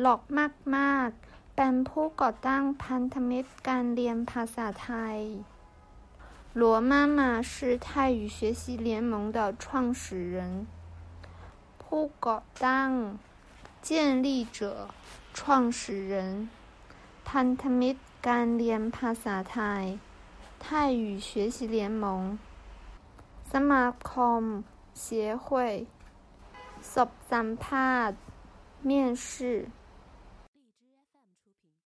หลอกมากๆ เป็นผู้ก่อตั้งพันธมิตรการเรียนภาษาไทย罗妈妈是泰语学习联盟的创始人。ผู้ก่อตั้ง建立者创始人พันธมิตรการเรียนภาษาไทย泰语学习联盟สมาคม协会สอบสัมภาษณ์面试